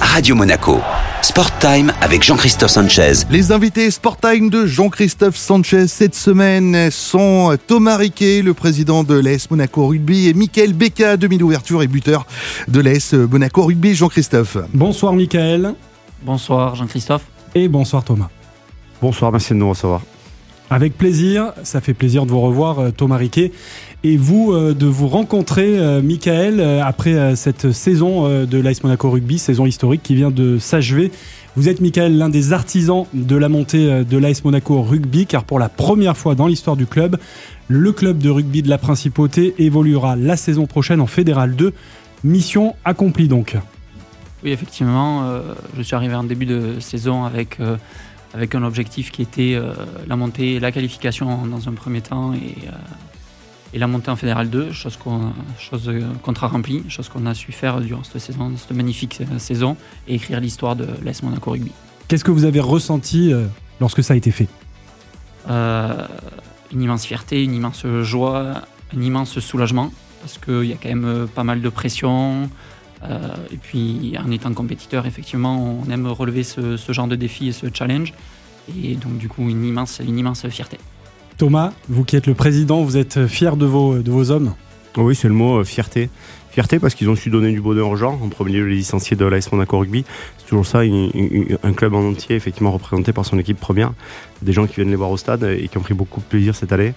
Radio Monaco. Sport Time avec Jean-Christophe Sanchez. Les invités Sport Time de Jean-Christophe Sanchez cette semaine sont Thomas Riquet, le président de l'AS Monaco Rugby, et Michael Becca, demi-ouverture et buteur de l'AS Monaco Rugby. Jean-Christophe. Bonsoir Michael. Bonsoir Jean-Christophe. Et bonsoir Thomas. Bonsoir, merci de nous recevoir. Avec plaisir, ça fait plaisir de vous revoir euh, Thomas Riquet et vous euh, de vous rencontrer euh, Michael après cette saison de l'AS Monaco Rugby, saison historique qui vient de s'achever. Vous êtes Michael l'un des artisans de la montée de l'AS Monaco Rugby car pour la première fois dans l'histoire du club, le club de rugby de la Principauté évoluera la saison prochaine en Fédéral 2. Mission accomplie donc. Oui, effectivement, je suis arrivé en début de saison avec avec un objectif qui était euh, la montée, la qualification dans un premier temps et, euh, et la montée en Fédéral 2, chose qu'on chose contrat rempli, chose qu'on a su faire durant cette saison, cette magnifique saison, et écrire l'histoire de l'AS Monaco Rugby. Qu'est-ce que vous avez ressenti euh, lorsque ça a été fait? Une immense fierté, une immense joie, un immense soulagement, parce qu'il y a quand même pas mal de pression, euh, et puis en étant compétiteur, effectivement, on aime relever ce, genre de défi et ce challenge. Et donc du coup, une immense, une immense fierté. Thomas, vous qui êtes le président, vous êtes fier de vos, de vos hommes? Oui, c'est le mot, euh, fierté. Fierté parce qu'ils ont su donner du bonheur aux gens, en premier lieu les licenciés de l'AS Monaco Rugby. C'est toujours ça, un club en entier, effectivement représenté par son équipe première. Des gens qui viennent les voir au stade et qui ont pris beaucoup de plaisir cette année.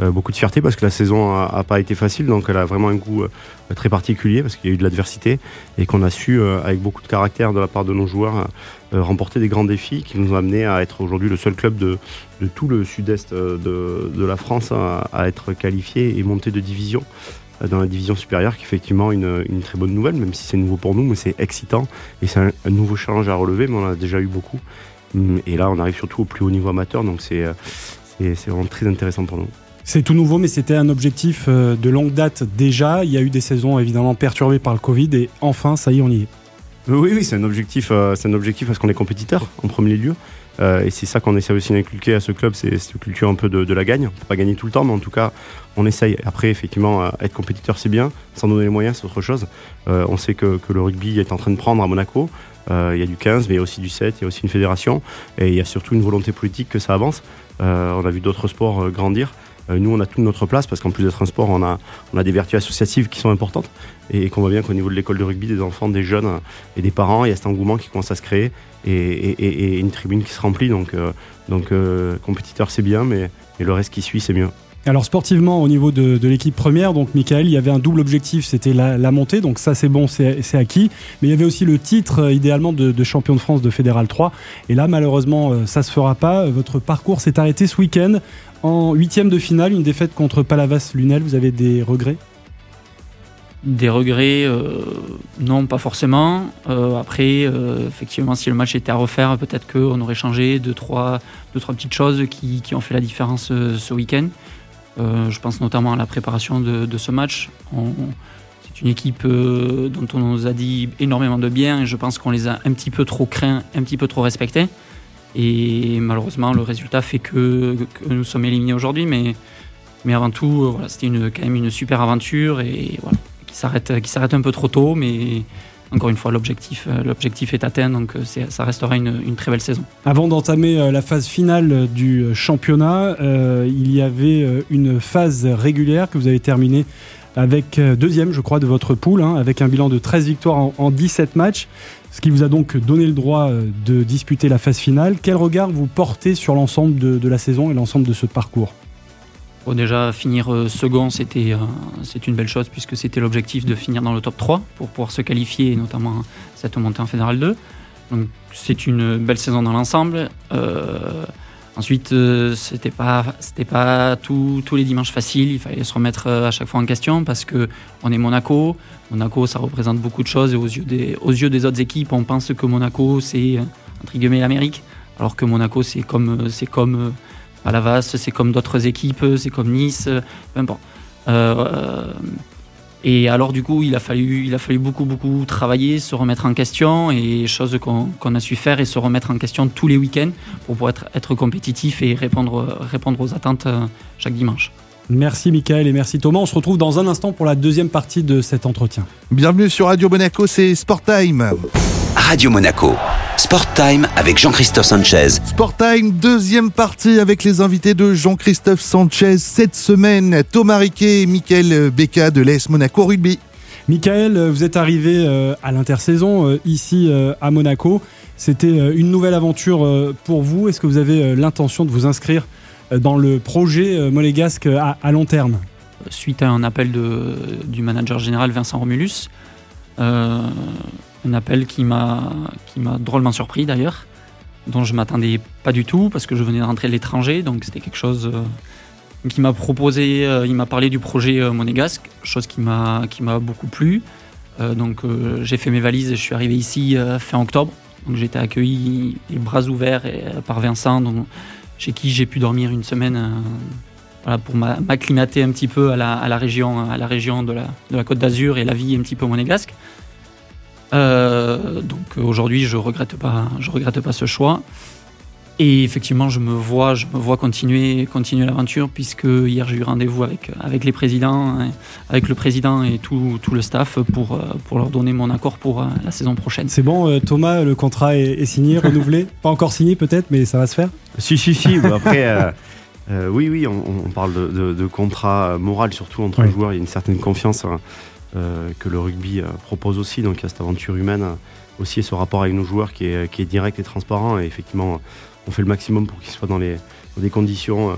Euh, beaucoup de fierté parce que la saison a, pas été facile, donc elle a vraiment un goût euh, très particulier parce qu'il y a eu de l'adversité et qu'on a su, euh, avec beaucoup de caractère de la part de nos joueurs, remporter des grands défis qui nous ont amené à être aujourd'hui le seul club de, tout le sud-est de, la France à, être qualifié et monté de division dans la division supérieure, qui est effectivement une, très bonne nouvelle, même si c'est nouveau pour nous, mais c'est excitant et c'est un, un, nouveau challenge à relever, mais on a déjà eu beaucoup. Hum, et là, on arrive surtout au plus haut niveau amateur, donc c'est vraiment très intéressant pour nous. C'est tout nouveau, mais c'était un objectif euh, de longue date déjà. Il y a eu des saisons évidemment perturbées par le Covid et enfin, ça y est, on y est. Oui, oui, c'est un objectif, euh, c'est un objectif parce qu'on est compétiteur en premier lieu. Euh, et c'est ça qu'on essaie aussi d'inculquer à ce club, c'est cette culture un peu de, la gagne. On peut pas gagner tout le temps, mais en tout cas, on essaye. Après, effectivement, être compétiteur, c'est bien. Sans donner les moyens, c'est autre chose. on sait que, que, le rugby est en train de prendre à Monaco. il y a du 15, mais il y a aussi du 7, il y a aussi une fédération. Et il y a surtout une volonté politique que ça avance. on a vu d'autres sports grandir. Euh, nous, on a toute notre place parce qu'en plus d'être un sport, on a, des vertus associatives qui sont importantes et qu'on voit bien qu'au niveau de l'école de rugby, des enfants, des jeunes et des parents, il y a cet engouement qui commence à se créer et, une tribune qui se remplit. Donc, euh, euh, compétiteur, c'est bien, mais, le reste qui suit, c'est mieux. Alors sportivement, au niveau de, l'équipe première, donc Michael, il y avait un double objectif, c'était la, montée, donc ça c'est bon, c'est acquis. Mais il y avait aussi le titre idéalement de, champion de France de Fédéral 3. Et là, malheureusement, ça se fera pas. Votre parcours s'est arrêté ce week-end en huitième de finale, une défaite contre Palavas Lunel, vous avez des regrets? Des regrets, euh, non, pas forcément. Euh, après, euh, effectivement, si le match était à refaire, peut-être qu'on aurait changé deux trois, deux, trois petites choses qui, ont fait la différence ce week-end. Je pense notamment à la préparation de, ce match. c'est une équipe dont on nous a dit énormément de bien et je pense qu'on les a un petit peu trop craints, un petit peu trop respectés. Et malheureusement, le résultat fait que, nous sommes éliminés aujourd'hui. Mais, avant tout, euh, c'était quand même une super aventure et voilà, qui s'arrête, qui s'arrête un peu trop tôt. Mais encore une fois, l'objectif, euh, est atteint, donc euh, ça restera une, très belle saison. Avant d'entamer la phase finale du championnat, il y avait une phase régulière que vous avez terminée avec deuxième, je crois, de votre poule, hein, avec un bilan de 13 victoires en, en 17 matchs ce qui vous a donc donné le droit euh, de disputer la phase finale. Quel regard vous portez sur l'ensemble de, la saison et l'ensemble de ce parcours? Déjà, finir euh, second, c'était euh, c'est une belle chose puisque c'était l'objectif de finir dans le top 3 pour pouvoir se qualifier, notamment cette montée en Fédéral 2. Donc c'est une belle saison dans l'ensemble. Ensuite, euh, c'était pas pas tous les dimanches faciles. Il fallait se remettre euh, à chaque fois en question parce que on est Monaco. Monaco, ça représente beaucoup de choses et aux yeux des aux yeux des autres équipes, on pense que Monaco c'est l'Amérique, alors que Monaco c'est comme c'est comme Palavas, c'est comme d'autres équipes, c'est comme Nice, peu importe. Euh, et alors du coup, il a fallu, il a fallu beaucoup, beaucoup travailler, se remettre en question, et chose qu'on a su faire, et se remettre en question tous les week-ends pour pouvoir être, être compétitif et répondre, répondre aux attentes euh, chaque dimanche. Merci Michael et merci Thomas. On se retrouve dans un instant pour la deuxième partie de cet entretien. Bienvenue sur Radio Monaco, c'est Sport Time. Radio Monaco. Sport Time avec Jean-Christophe Sanchez. Sport Time, deuxième partie avec les invités de Jean-Christophe Sanchez cette semaine. Thomas Riquet et Michael Becca de l'ES Monaco Rugby. Michael, vous êtes arrivé euh, à l'intersaison euh, ici euh, à Monaco. C'était une nouvelle aventure pour vous. Est-ce que vous avez l'intention de vous inscrire dans le projet monégasque à, long terme? Suite à un appel de, du manager général Vincent Romulus, un appel qui m'a drôlement surpris d'ailleurs, dont je m'attendais pas du tout parce que je venais de rentrer de l'étranger, donc c'était quelque chose qui m'a proposé, il m'a parlé du projet monégasque, chose qui m'a beaucoup plu. donc j'ai fait mes valises et je suis arrivé ici fin octobre. Donc j'ai été accueilli les bras ouverts euh, par Vincent, chez qui j'ai pu dormir une semaine euh, pour m'acclimater un petit peu à la, région, à la région de la, Côte d'Azur et la vie un petit peu monégasque. Euh, donc aujourd'hui, je regrette pas, je regrette pas ce choix. Et effectivement, je me vois, je me vois continuer, continuer l'aventure puisque hier j'ai eu rendez-vous avec, avec les présidents, hein, avec le président et tout, tout le staff pour, euh, pour leur donner mon accord pour euh, la saison prochaine. C'est bon, Thomas, le contrat est, signé, renouvelé? Pas encore signé peut-être, mais ça va se faire? Si, si, si. après, oui, oui, on, parle de, contrat moral surtout entre les joueurs. Il y a une certaine confiance hein, que le rugby propose aussi. Donc il y a cette aventure humaine aussi et ce rapport avec nos joueurs qui est, direct et transparent. Et effectivement, on fait le maximum pour qu'ils soient dans, des conditions euh,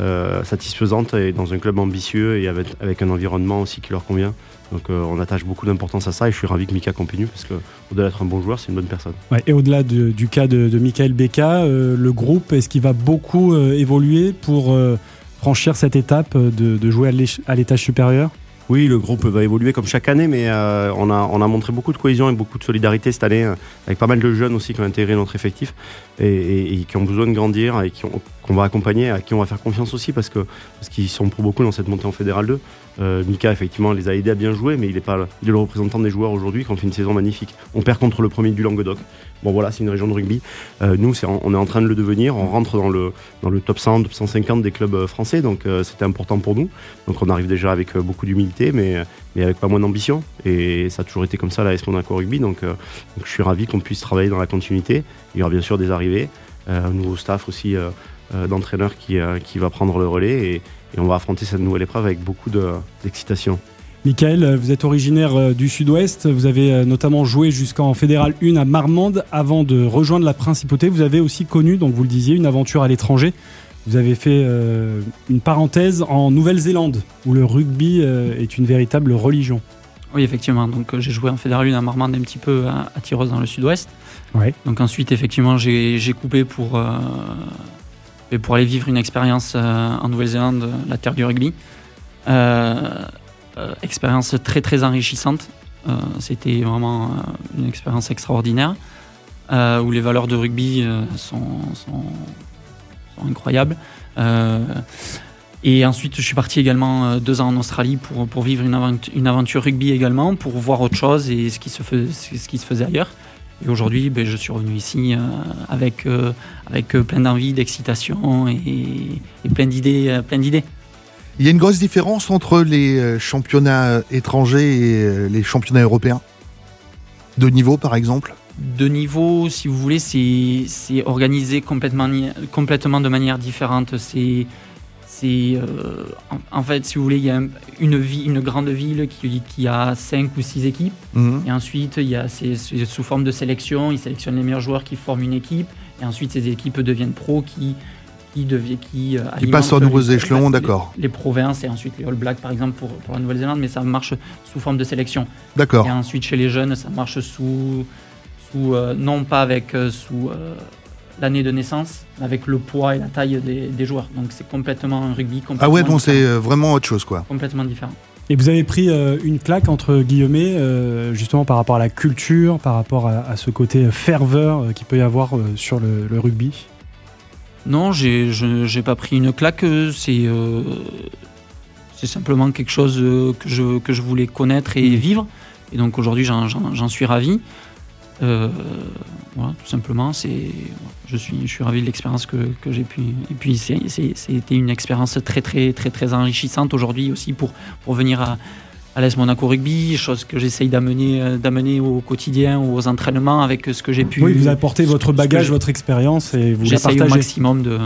euh, satisfaisantes et dans un club ambitieux et avec, un environnement aussi qui leur convient. Donc euh, on attache beaucoup d'importance à ça et je suis ravi que Mika continue parce qu'au-delà d'être un bon joueur, c'est une bonne personne. et au-delà du cas de, de Michael Becca, le groupe, est-ce qu'il va beaucoup évoluer pour franchir cette étape de jouer à l'étage supérieur? Oui, le groupe va évoluer comme chaque année, mais euh, on, a, on a montré beaucoup de cohésion et beaucoup de solidarité cette année, euh, avec pas mal de jeunes aussi qui ont intégré notre effectif et, qui ont besoin de grandir et qu'on va accompagner, à qui on va faire confiance aussi parce que parce qu'ils sont pour beaucoup dans cette montée en Fédéral 2. Euh, Mika, effectivement, les a aidés à bien jouer, mais il est, pas, le représentant des joueurs aujourd'hui qui ont fait une saison magnifique. On perd contre le premier du Languedoc. Bon, voilà, c'est une région de rugby. Euh, nous, on est en train de le devenir. On rentre dans le, top 100, top 150 des clubs euh, français, donc c'était important pour nous. Donc on arrive déjà avec beaucoup d'humilité, mais, avec pas moins d'ambition. Et ça a toujours été comme ça, la S Rugby. Donc je suis ravi qu'on puisse travailler dans la continuité. Il y aura bien sûr des arrivées, un nouveau staff aussi d'entraîneurs qui, qui va prendre le relais. Et, et on va affronter cette nouvelle épreuve avec beaucoup d'excitation. Michael, vous êtes originaire euh, du sud-ouest, vous avez euh, notamment joué jusqu'en Fédéral 1 à Marmande avant de rejoindre la Principauté. Vous avez aussi connu, donc vous le disiez, une aventure à l'étranger. Vous avez fait euh, une parenthèse en Nouvelle-Zélande, où le rugby est une véritable religion. Oui, effectivement. Donc j'ai joué en Fédéral 1 à Marmande, un petit peu à, à dans le sud-ouest. Ouais. Donc ensuite, effectivement, j'ai coupé pour pour aller vivre une expérience euh, en Nouvelle-Zélande, la terre du rugby. Euh, euh, expérience très très enrichissante. C'était vraiment une expérience extraordinaire où les valeurs de rugby sont, incroyables. Et ensuite, je suis parti également deux ans en Australie pour, pour vivre une, aventure, une aventure rugby également, pour voir autre chose et ce qui se, ce qui se faisait ailleurs. Et aujourd'hui, ben, je suis revenu ici euh, avec, euh, avec euh, plein d'envie, d'excitation et, plein d'idées. plein d'idées. Il y a une grosse différence entre les championnats étrangers et les championnats européens? De niveau, par exemple? De niveau, si vous voulez, c'est organisé complètement, complètement de manière différente. C'est c'est euh, en, fait, si vous voulez, il y a une, vie, une grande ville qui, a 5 ou 6 équipes. Mhm. Et ensuite, il y a sous forme de sélection. Ils sélectionnent les meilleurs joueurs qui forment une équipe. Et ensuite, ces équipes deviennent pros qui qui, qui, euh, passent aux nouveaux échelons, d'accord. Les, provinces et ensuite les All Blacks, par exemple, pour, pour la Nouvelle-Zélande, mais ça marche sous forme de sélection. D'accord. Et ensuite, chez les jeunes, ça marche sous, sous euh, non pas avec sous l'année de naissance avec le poids et la taille des, joueurs. Donc c'est complètement un rugby complètement Ah ouais, donc c'est euh, vraiment autre chose quoi. Complètement différent. Et vous avez pris euh, une claque entre guillemets, euh, justement par rapport à la culture, par rapport à, ce côté ferveur qui peut y avoir sur le, rugby? Non, j'ai, je n'ai pas pris une claque. C'est, c'est simplement quelque chose que je, que je voulais connaître et mmh. vivre. Et donc aujourd'hui, j'en, suis ravi. Euh, voilà, tout simplement, c'est, je suis, je suis ravi de l'expérience que, que j'ai pu. Et puis, c'était une expérience très, très, très, très enrichissante aujourd'hui aussi pour, pour venir à, à l'AS Monaco Rugby, chose que j'essaye d'amener, euh, d'amener au quotidien, aux entraînements avec ce que j'ai pu. Oui, vous apportez votre bagage, votre expérience et vous la J'essaye au partagez. maximum de.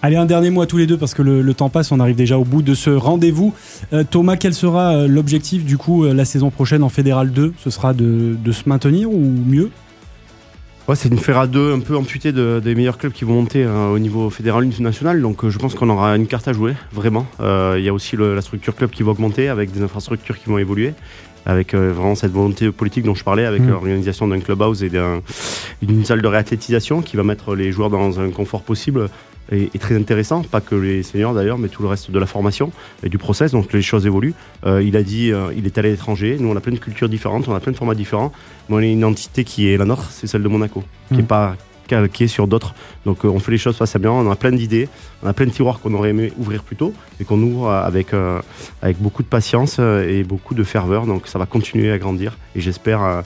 Allez, un dernier mot à tous les deux parce que le, le temps passe, on arrive déjà au bout de ce rendez-vous. Euh, Thomas, quel sera euh, l'objectif du coup euh, la saison prochaine en Fédéral 2 Ce sera de, de se maintenir ou mieux? Ouais, c'est une Ferra 2 un peu amputée de- des meilleurs clubs qui vont monter hein, au niveau fédéral et national. Donc euh, je pense qu'on aura une carte à jouer, vraiment. Euh, Il y a aussi le- la structure club qui va augmenter avec des infrastructures qui vont évoluer. Avec euh, vraiment cette volonté politique dont je parlais, avec Mm. l'organisation d'un clubhouse et d'un- d'une salle de réathlétisation qui va mettre les joueurs dans un confort possible et très intéressant. Pas que les seniors d'ailleurs, mais tout le reste de la formation et du process. Donc les choses évoluent. Euh, il a dit, euh, il est allé à l'étranger. Nous, on a plein de cultures différentes, on a plein de formats différents. Mais on a une entité qui est la nôtre, c'est celle de Monaco, qui Mm. n'est pas calquée sur d'autres. Donc euh, on fait les choses face à bien, on a plein d'idées, on a plein de tiroirs qu'on aurait aimé ouvrir plus tôt et qu'on ouvre euh, avec, euh, avec beaucoup de patience et beaucoup de ferveur. Donc ça va continuer à grandir et j'espère euh,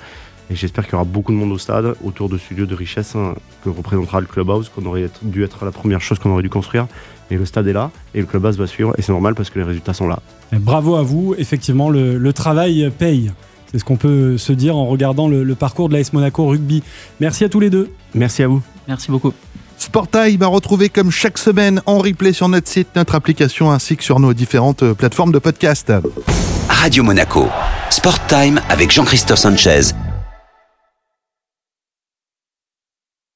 et j'espère qu'il y aura beaucoup de monde au stade autour de ce lieu de richesse hein, que représentera le clubhouse, qu'on aurait être- dû être la première chose qu'on aurait dû construire. Et le stade est là et le clubhouse va suivre et c'est normal parce que les résultats sont là. Et Bravo à vous, effectivement, le, le travail paye. C'est ce qu'on peut se dire en regardant le, le parcours de l'AS Monaco Rugby. Merci à tous les deux. Merci à vous. Merci beaucoup. Sport Time à retrouver comme chaque semaine en replay sur notre site, notre application ainsi que sur nos différentes euh, plateformes de podcast. Radio Monaco. Sport Time avec Jean-Christophe Sanchez